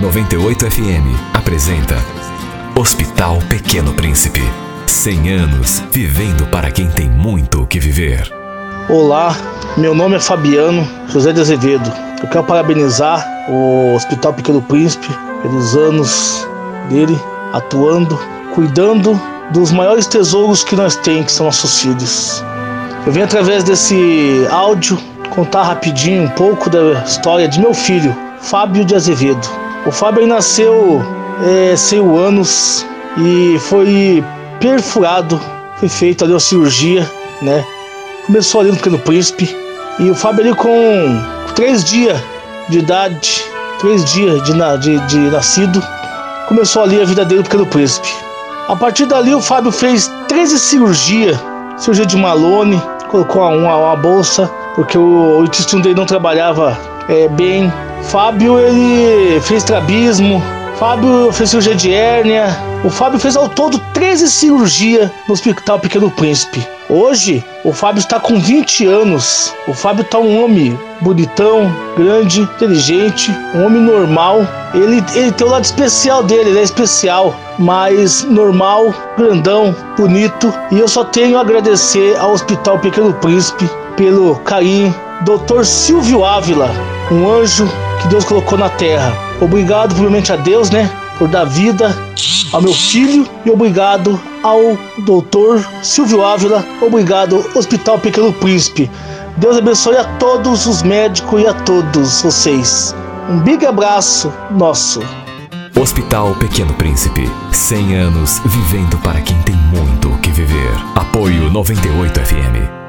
98 FM apresenta Hospital Pequeno Príncipe. 100 anos vivendo para quem tem muito o que viver. Olá, meu nome é Fabiano José de Azevedo. Eu quero parabenizar o Hospital Pequeno Príncipe pelos anos dele atuando, cuidando dos maiores tesouros que nós temos, que são nossos filhos. Eu venho através desse áudio contar rapidinho um pouco da história de meu filho, Fábio de Azevedo. O Fábio nasceu é, sem anos e foi perfurado, foi feita ali uma cirurgia, né? Começou ali no Pequeno Príncipe e o Fábio ali com três dias de idade, três dias de, de, de nascido, começou ali a vida dele no Pequeno Príncipe. A partir dali o Fábio fez 13 cirurgias, cirurgia de Malone, colocou uma, uma bolsa porque o, o intestino dele não trabalhava é, bem. Fábio ele fez trabismo, Fábio fez cirurgia de hérnia. O Fábio fez ao todo 13 cirurgias no Hospital Pequeno Príncipe. Hoje, o Fábio está com 20 anos. O Fábio está um homem bonitão, grande, inteligente, um homem normal. Ele, ele tem o lado especial dele, ele é especial, mas normal, grandão, bonito. E eu só tenho a agradecer ao Hospital Pequeno Príncipe pelo carinho. Dr. Silvio Ávila, um anjo que Deus colocou na terra. Obrigado, primeiramente, a Deus, né? Por dar vida ao meu filho e obrigado ao doutor Silvio Ávila, obrigado Hospital Pequeno Príncipe. Deus abençoe a todos os médicos e a todos vocês. Um big abraço nosso. Hospital Pequeno Príncipe. 100 anos vivendo para quem tem muito o que viver. Apoio 98 FM.